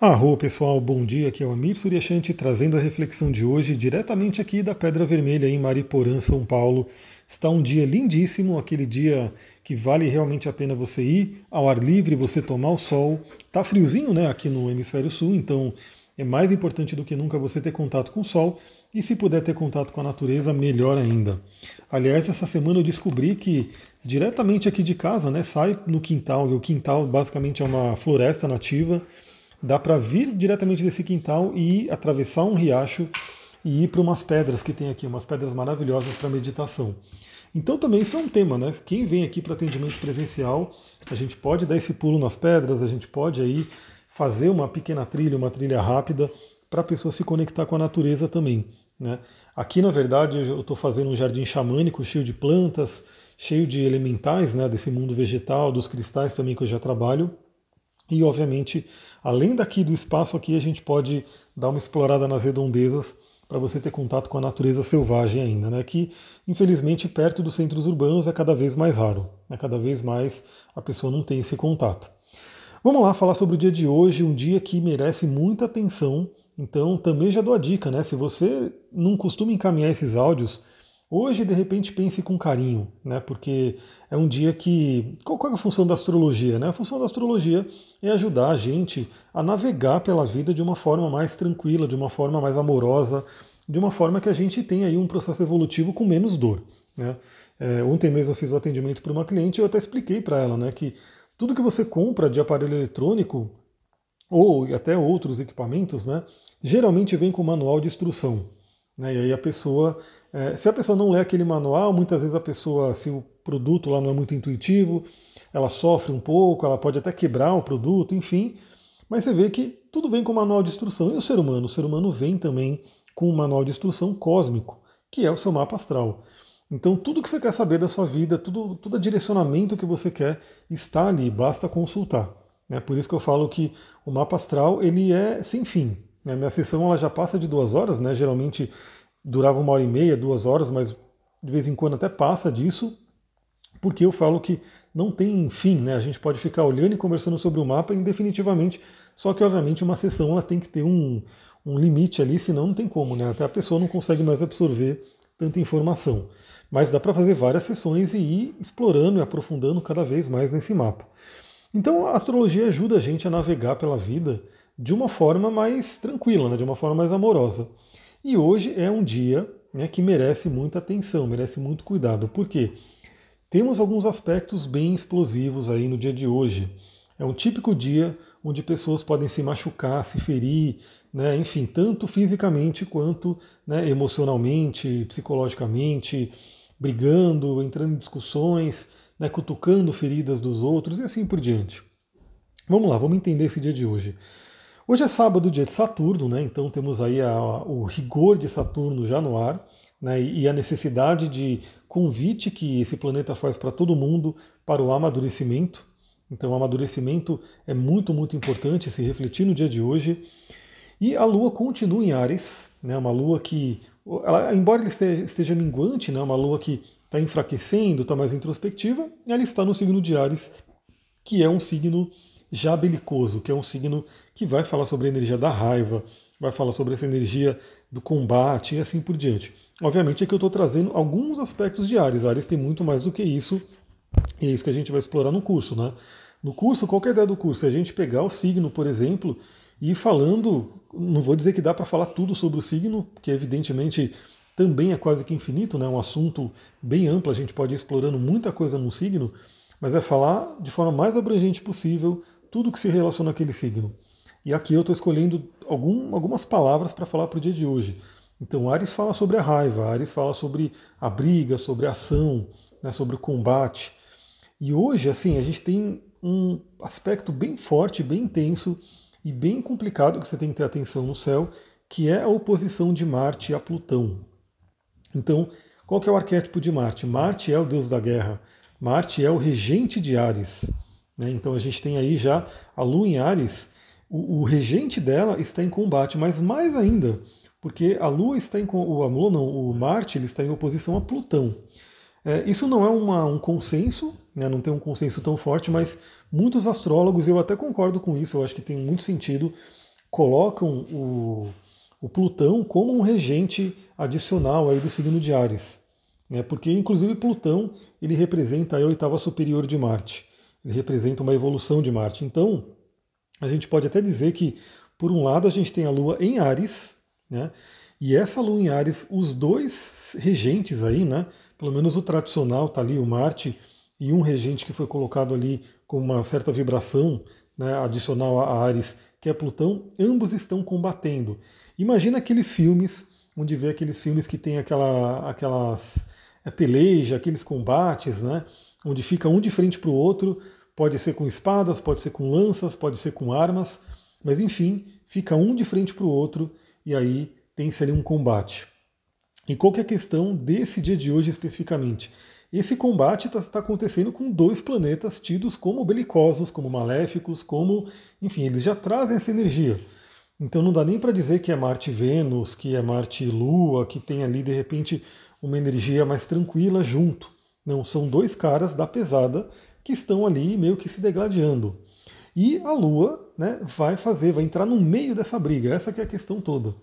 Arro pessoal, bom dia, aqui é o Amir Suryashanti trazendo a reflexão de hoje diretamente aqui da Pedra Vermelha em Mariporã, São Paulo. Está um dia lindíssimo, aquele dia que vale realmente a pena você ir ao ar livre, você tomar o sol. Tá friozinho, né, aqui no hemisfério sul, então é mais importante do que nunca você ter contato com o sol e se puder ter contato com a natureza, melhor ainda. Aliás, essa semana eu descobri que diretamente aqui de casa, né, sai no quintal, e o quintal basicamente é uma floresta nativa dá para vir diretamente desse quintal e atravessar um riacho e ir para umas pedras que tem aqui, umas pedras maravilhosas para meditação. Então também isso é um tema, né? Quem vem aqui para atendimento presencial, a gente pode dar esse pulo nas pedras, a gente pode aí fazer uma pequena trilha, uma trilha rápida, para a pessoa se conectar com a natureza também. Né? Aqui, na verdade, eu estou fazendo um jardim xamânico cheio de plantas, cheio de elementais né, desse mundo vegetal, dos cristais também que eu já trabalho. E, obviamente, além daqui do espaço aqui, a gente pode dar uma explorada nas redondezas para você ter contato com a natureza selvagem ainda, né? Que, infelizmente, perto dos centros urbanos é cada vez mais raro. Né? Cada vez mais a pessoa não tem esse contato. Vamos lá falar sobre o dia de hoje, um dia que merece muita atenção. Então, também já dou a dica, né? Se você não costuma encaminhar esses áudios, Hoje, de repente, pense com carinho, né? Porque é um dia que. Qual, é a função da astrologia? Né? A função da astrologia é ajudar a gente a navegar pela vida de uma forma mais tranquila, de uma forma mais amorosa, de uma forma que a gente tenha aí um processo evolutivo com menos dor. Né? É, ontem mesmo eu fiz o atendimento para uma cliente e eu até expliquei para ela né, que tudo que você compra de aparelho eletrônico ou até outros equipamentos, né, geralmente vem com manual de instrução. Né, e aí a pessoa é, se a pessoa não lê aquele manual, muitas vezes a pessoa, se o produto lá não é muito intuitivo, ela sofre um pouco, ela pode até quebrar o produto, enfim. Mas você vê que tudo vem com manual de instrução. E o ser humano? O ser humano vem também com um manual de instrução cósmico, que é o seu mapa astral. Então, tudo que você quer saber da sua vida, tudo, todo direcionamento que você quer, está ali, basta consultar. É por isso que eu falo que o mapa astral ele é sem fim. Né? Minha sessão ela já passa de duas horas, né? geralmente durava uma hora e meia, duas horas, mas de vez em quando até passa disso, porque eu falo que não tem fim, né? A gente pode ficar olhando e conversando sobre o mapa indefinitivamente, só que obviamente uma sessão ela tem que ter um, um limite ali, senão não tem como, né? Até a pessoa não consegue mais absorver tanta informação. Mas dá para fazer várias sessões e ir explorando e aprofundando cada vez mais nesse mapa. Então a astrologia ajuda a gente a navegar pela vida de uma forma mais tranquila, né? de uma forma mais amorosa. E hoje é um dia né, que merece muita atenção, merece muito cuidado. Por quê? Temos alguns aspectos bem explosivos aí no dia de hoje. É um típico dia onde pessoas podem se machucar, se ferir, né, enfim, tanto fisicamente quanto né, emocionalmente, psicologicamente, brigando, entrando em discussões, né, cutucando feridas dos outros e assim por diante. Vamos lá, vamos entender esse dia de hoje. Hoje é sábado, dia de Saturno, né? então temos aí a, o rigor de Saturno já no ar né? e a necessidade de convite que esse planeta faz para todo mundo para o amadurecimento. Então, o amadurecimento é muito, muito importante se refletir no dia de hoje. E a Lua continua em Ares, né? uma Lua que, ela, embora ele esteja, esteja minguante, né? uma Lua que está enfraquecendo, está mais introspectiva, ela está no signo de Ares, que é um signo já belicoso, que é um signo que vai falar sobre a energia da raiva, vai falar sobre essa energia do combate e assim por diante. Obviamente é que eu estou trazendo alguns aspectos de Ares. Ares tem muito mais do que isso, e é isso que a gente vai explorar no curso. Né? No curso, qual é a ideia do curso? É a gente pegar o signo, por exemplo, e falando, não vou dizer que dá para falar tudo sobre o signo, porque evidentemente também é quase que infinito, né? um assunto bem amplo, a gente pode ir explorando muita coisa no signo, mas é falar de forma mais abrangente possível tudo que se relaciona àquele signo. E aqui eu estou escolhendo algum, algumas palavras para falar para o dia de hoje. Então, Ares fala sobre a raiva, Ares fala sobre a briga, sobre a ação, né, sobre o combate. E hoje, assim, a gente tem um aspecto bem forte, bem intenso e bem complicado que você tem que ter atenção no céu, que é a oposição de Marte a Plutão. Então, qual que é o arquétipo de Marte? Marte é o deus da guerra. Marte é o regente de Ares. Né? Então a gente tem aí já a Lua em Ares, o, o, regente dela está em combate, mas mais ainda, porque a Lua está em. O, a Lua não, o Marte ele está em oposição a Plutão. É, isso não é uma, um consenso, né? não tem um consenso tão forte, mas muitos astrólogos, eu até concordo com isso, eu acho que tem muito sentido, colocam o, o Plutão como um regente adicional aí do signo de Ares. Né? Porque, inclusive, Plutão ele representa a oitava superior de Marte. Ele representa uma evolução de Marte. Então, a gente pode até dizer que, por um lado, a gente tem a Lua em Ares, né? E essa Lua em Ares, os dois regentes aí, né? Pelo menos o tradicional tá ali, o Marte, e um regente que foi colocado ali com uma certa vibração né, adicional a Ares, que é Plutão, ambos estão combatendo. Imagina aqueles filmes, onde vê aqueles filmes que tem aquela, aquelas é, peleja, aqueles combates, né? Onde fica um de frente para o outro, pode ser com espadas, pode ser com lanças, pode ser com armas, mas enfim, fica um de frente para o outro e aí tem-se ali um combate. E qual que é a questão desse dia de hoje especificamente? Esse combate está tá acontecendo com dois planetas tidos como belicosos, como maléficos, como. Enfim, eles já trazem essa energia. Então não dá nem para dizer que é Marte Vênus, que é Marte Lua, que tem ali de repente uma energia mais tranquila junto. Não, são dois caras da pesada que estão ali meio que se degladiando. E a Lua né, vai fazer, vai entrar no meio dessa briga, essa que é a questão toda.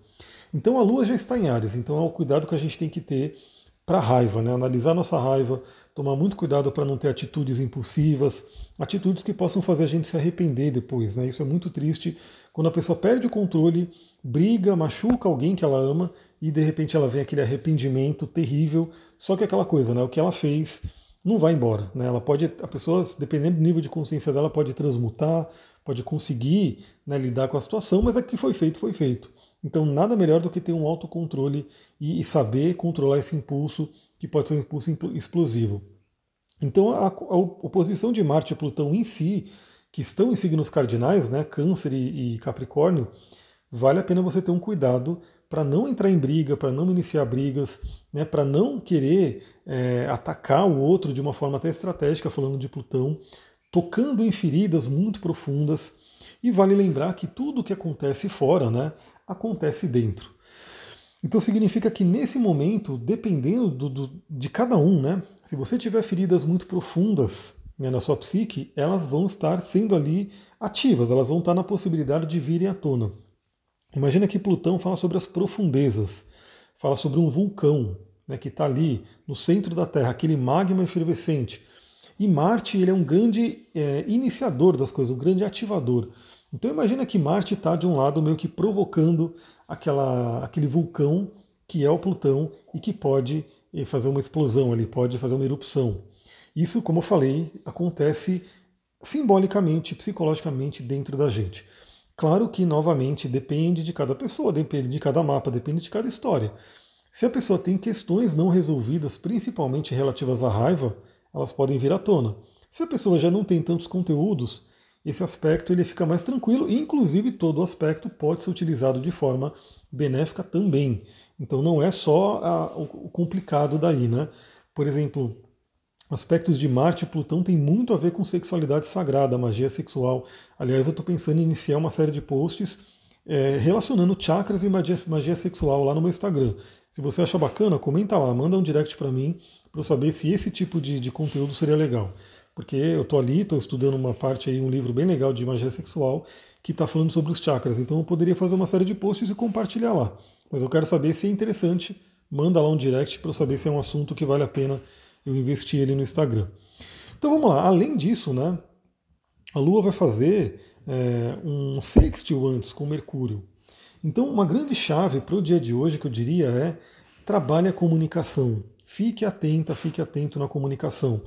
Então a Lua já está em Ares, então é o cuidado que a gente tem que ter para a raiva, né? analisar nossa raiva, tomar muito cuidado para não ter atitudes impulsivas, atitudes que possam fazer a gente se arrepender depois. Né? Isso é muito triste quando a pessoa perde o controle, briga, machuca alguém que ela ama e de repente ela vem aquele arrependimento terrível. Só que aquela coisa, né? o que ela fez não vai embora. Né? Ela pode, a pessoa, dependendo do nível de consciência dela, pode transmutar, pode conseguir né, lidar com a situação, mas o que foi feito, foi feito. Então, nada melhor do que ter um autocontrole e, e saber controlar esse impulso, que pode ser um impulso explosivo. Então, a, a oposição de Marte e Plutão em si, que estão em signos cardinais, né, Câncer e, e Capricórnio, vale a pena você ter um cuidado para não entrar em briga, para não iniciar brigas, né, para não querer é, atacar o outro de uma forma até estratégica, falando de Plutão, tocando em feridas muito profundas. E vale lembrar que tudo o que acontece fora, né, acontece dentro. Então significa que nesse momento, dependendo do, do, de cada um, né, se você tiver feridas muito profundas né, na sua psique, elas vão estar sendo ali ativas, elas vão estar na possibilidade de virem à tona. Imagina que Plutão fala sobre as profundezas, fala sobre um vulcão né, que está ali no centro da Terra, aquele magma efervescente. E Marte ele é um grande é, iniciador das coisas, um grande ativador. Então imagina que Marte está de um lado meio que provocando aquela, aquele vulcão que é o Plutão e que pode eh, fazer uma explosão ali, pode fazer uma erupção. Isso, como eu falei, acontece simbolicamente, psicologicamente dentro da gente. Claro que, novamente, depende de cada pessoa, depende de cada mapa, depende de cada história. Se a pessoa tem questões não resolvidas, principalmente relativas à raiva, elas podem vir à tona. Se a pessoa já não tem tantos conteúdos, esse aspecto ele fica mais tranquilo e, inclusive, todo o aspecto pode ser utilizado de forma benéfica também. Então, não é só a, o complicado daí, né? Por exemplo, aspectos de Marte e Plutão têm muito a ver com sexualidade sagrada, magia sexual. Aliás, eu estou pensando em iniciar uma série de posts é, relacionando chakras e magia, magia sexual lá no meu Instagram. Se você acha bacana, comenta lá, manda um direct para mim para eu saber se esse tipo de, de conteúdo seria legal porque eu estou ali, estou estudando uma parte aí, um livro bem legal de magia sexual, que está falando sobre os chakras. Então eu poderia fazer uma série de posts e compartilhar lá. Mas eu quero saber se é interessante, manda lá um direct para eu saber se é um assunto que vale a pena eu investir ali no Instagram. Então vamos lá, além disso, né, a Lua vai fazer é, um sextil antes com Mercúrio. Então uma grande chave para o dia de hoje que eu diria é trabalhe a comunicação. Fique atenta, fique atento na comunicação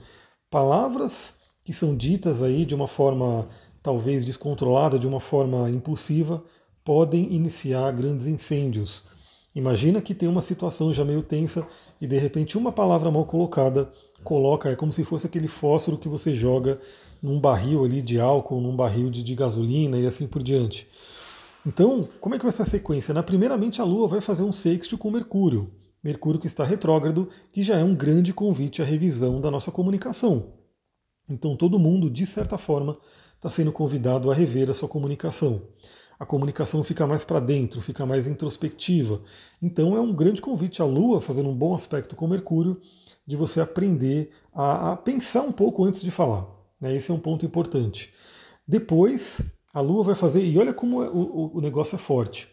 palavras que são ditas aí de uma forma talvez descontrolada, de uma forma impulsiva, podem iniciar grandes incêndios. Imagina que tem uma situação já meio tensa e de repente uma palavra mal colocada coloca, é como se fosse aquele fósforo que você joga num barril ali de álcool, num barril de, de gasolina e assim por diante. Então, como é que vai ser a sequência? Na primeiramente a Lua vai fazer um sexto com Mercúrio. Mercúrio que está retrógrado, que já é um grande convite à revisão da nossa comunicação. Então todo mundo, de certa forma, está sendo convidado a rever a sua comunicação. A comunicação fica mais para dentro, fica mais introspectiva. Então é um grande convite à Lua, fazendo um bom aspecto com Mercúrio, de você aprender a, a pensar um pouco antes de falar. Né? Esse é um ponto importante. Depois, a Lua vai fazer, e olha como é, o, o negócio é forte.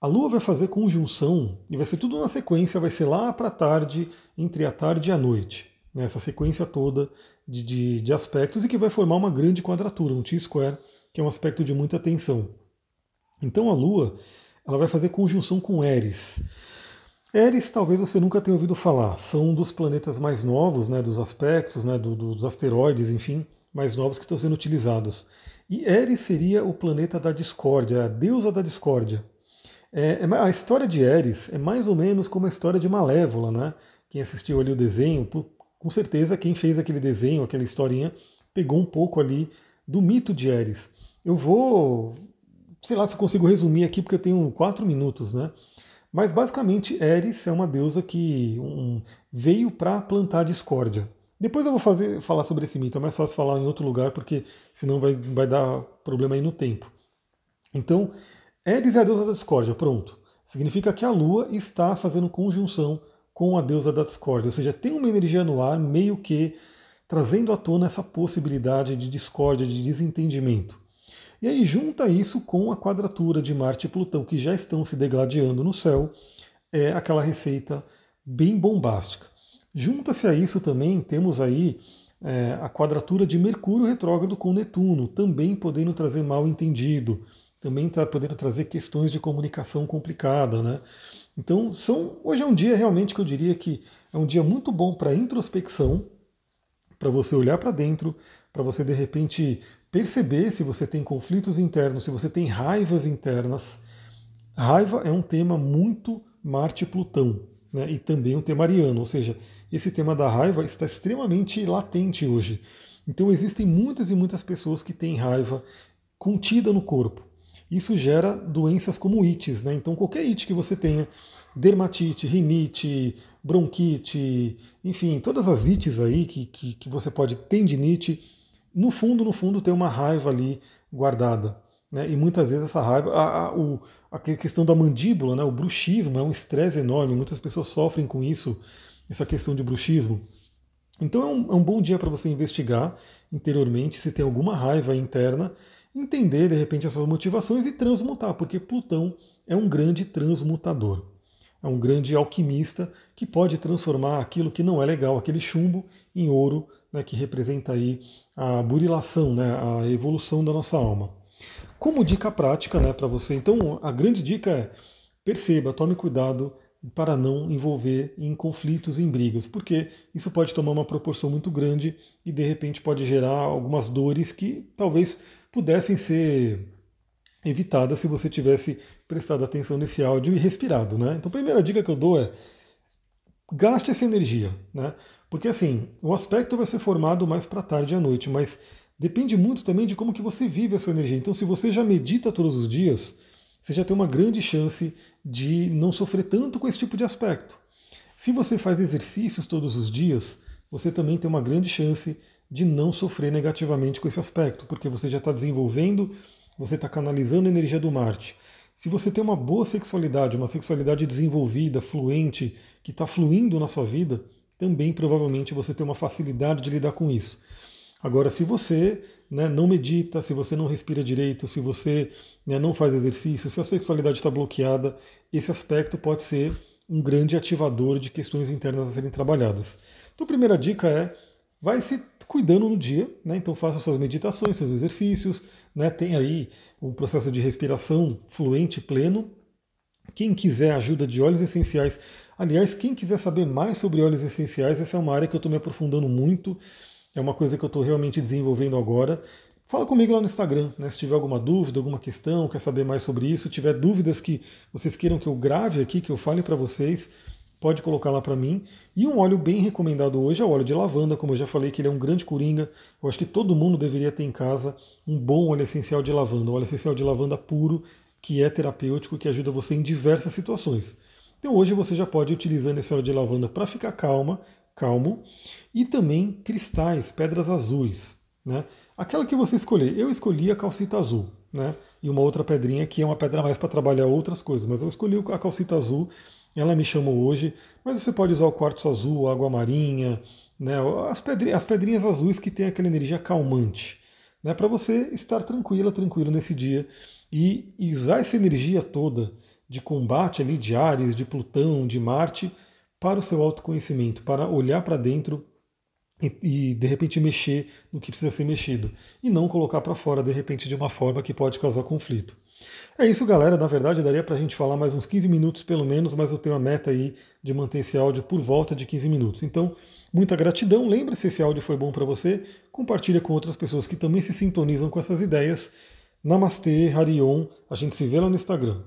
A Lua vai fazer conjunção, e vai ser tudo na sequência, vai ser lá para tarde, entre a tarde e a noite. Né, essa sequência toda de, de, de aspectos e que vai formar uma grande quadratura, um T-square, que é um aspecto de muita tensão. Então a Lua ela vai fazer conjunção com Eris. Eris, talvez você nunca tenha ouvido falar, são um dos planetas mais novos, né, dos aspectos, né, do, dos asteroides, enfim, mais novos que estão sendo utilizados. E Eris seria o planeta da discórdia, a deusa da discórdia. É, é, a história de Eris é mais ou menos como a história de Malévola, né? Quem assistiu ali o desenho, com certeza quem fez aquele desenho, aquela historinha, pegou um pouco ali do mito de Eris. Eu vou, sei lá se eu consigo resumir aqui, porque eu tenho quatro minutos, né? Mas basicamente Eris é uma deusa que um, veio para plantar discórdia. Depois eu vou fazer, falar sobre esse mito, é mais fácil falar em outro lugar, porque senão vai, vai dar problema aí no tempo. Então, Eris é a deusa da discórdia, pronto. Significa que a Lua está fazendo conjunção com a deusa da discórdia, ou seja, tem uma energia no ar meio que trazendo à tona essa possibilidade de discórdia, de desentendimento. E aí junta isso com a quadratura de Marte e Plutão, que já estão se degladiando no céu, é aquela receita bem bombástica. Junta-se a isso também, temos aí é, a quadratura de Mercúrio retrógrado com Netuno, também podendo trazer mal entendido, também está podendo trazer questões de comunicação complicada, né? Então, são, hoje é um dia realmente que eu diria que é um dia muito bom para introspecção, para você olhar para dentro, para você de repente perceber se você tem conflitos internos, se você tem raivas internas. Raiva é um tema muito Marte-Plutão, né? e também um tema ariano, ou seja, esse tema da raiva está extremamente latente hoje. Então existem muitas e muitas pessoas que têm raiva contida no corpo. Isso gera doenças como ites, né? Então qualquer it que você tenha, dermatite, rinite, bronquite, enfim, todas as ites aí que, que, que você pode, tendinite, no fundo, no fundo, tem uma raiva ali guardada. Né? E muitas vezes essa raiva, a, a, o, a questão da mandíbula, né? o bruxismo é um estresse enorme, muitas pessoas sofrem com isso, essa questão de bruxismo. Então é um, é um bom dia para você investigar interiormente se tem alguma raiva interna, entender de repente essas motivações e transmutar, porque Plutão é um grande transmutador. É um grande alquimista que pode transformar aquilo que não é legal, aquele chumbo, em ouro, né, que representa aí a burilação, né, a evolução da nossa alma. Como dica prática né, para você, então a grande dica é perceba, tome cuidado para não envolver em conflitos, em brigas, porque isso pode tomar uma proporção muito grande e de repente pode gerar algumas dores que talvez pudessem ser evitadas se você tivesse prestado atenção nesse áudio e respirado. Né? Então a primeira dica que eu dou é gaste essa energia. Né? Porque assim, o aspecto vai ser formado mais para tarde e à noite, mas depende muito também de como que você vive a sua energia. Então, se você já medita todos os dias, você já tem uma grande chance de não sofrer tanto com esse tipo de aspecto. Se você faz exercícios todos os dias, você também tem uma grande chance de não sofrer negativamente com esse aspecto, porque você já está desenvolvendo, você está canalizando a energia do Marte. Se você tem uma boa sexualidade, uma sexualidade desenvolvida, fluente, que está fluindo na sua vida, também provavelmente você tem uma facilidade de lidar com isso. Agora, se você né, não medita, se você não respira direito, se você né, não faz exercício, se a sexualidade está bloqueada, esse aspecto pode ser um grande ativador de questões internas a serem trabalhadas. Então, a primeira dica é vai se cuidando no dia, né? então faça suas meditações, seus exercícios, né? tem aí um processo de respiração fluente, pleno. Quem quiser ajuda de óleos essenciais, Aliás, quem quiser saber mais sobre óleos essenciais, essa é uma área que eu estou me aprofundando muito, é uma coisa que eu estou realmente desenvolvendo agora. Fala comigo lá no Instagram, né? Se tiver alguma dúvida, alguma questão, quer saber mais sobre isso, tiver dúvidas que vocês queiram que eu grave aqui, que eu fale para vocês, pode colocar lá para mim. E um óleo bem recomendado hoje é o óleo de lavanda, como eu já falei que ele é um grande coringa. Eu acho que todo mundo deveria ter em casa um bom óleo essencial de lavanda, um óleo essencial de lavanda puro, que é terapêutico, que ajuda você em diversas situações. Então hoje você já pode ir utilizando esse óleo de lavanda para ficar calma, calmo, e também cristais, pedras azuis. Né? Aquela que você escolher. Eu escolhi a calcita azul, né? E uma outra pedrinha que é uma pedra mais para trabalhar outras coisas, mas eu escolhi a calcita azul, ela me chamou hoje, mas você pode usar o quartzo azul, água marinha, né? As, pedrinhas, as pedrinhas azuis que tem aquela energia calmante. né, para você estar tranquila, tranquilo nesse dia e, e usar essa energia toda de combate ali de Ares, de Plutão, de Marte, para o seu autoconhecimento, para olhar para dentro e, e, de repente mexer no que precisa ser mexido e não colocar para fora de repente de uma forma que pode causar conflito. É isso, galera. Na verdade, daria para a gente falar mais uns 15 minutos pelo menos, mas eu tenho a meta aí de manter esse áudio por volta de 15 minutos. Então, muita gratidão. Lembra se esse áudio foi bom para você, compartilha com outras pessoas que também se sintonizam com essas ideias. Namastê, Harion. A gente se vê lá no Instagram.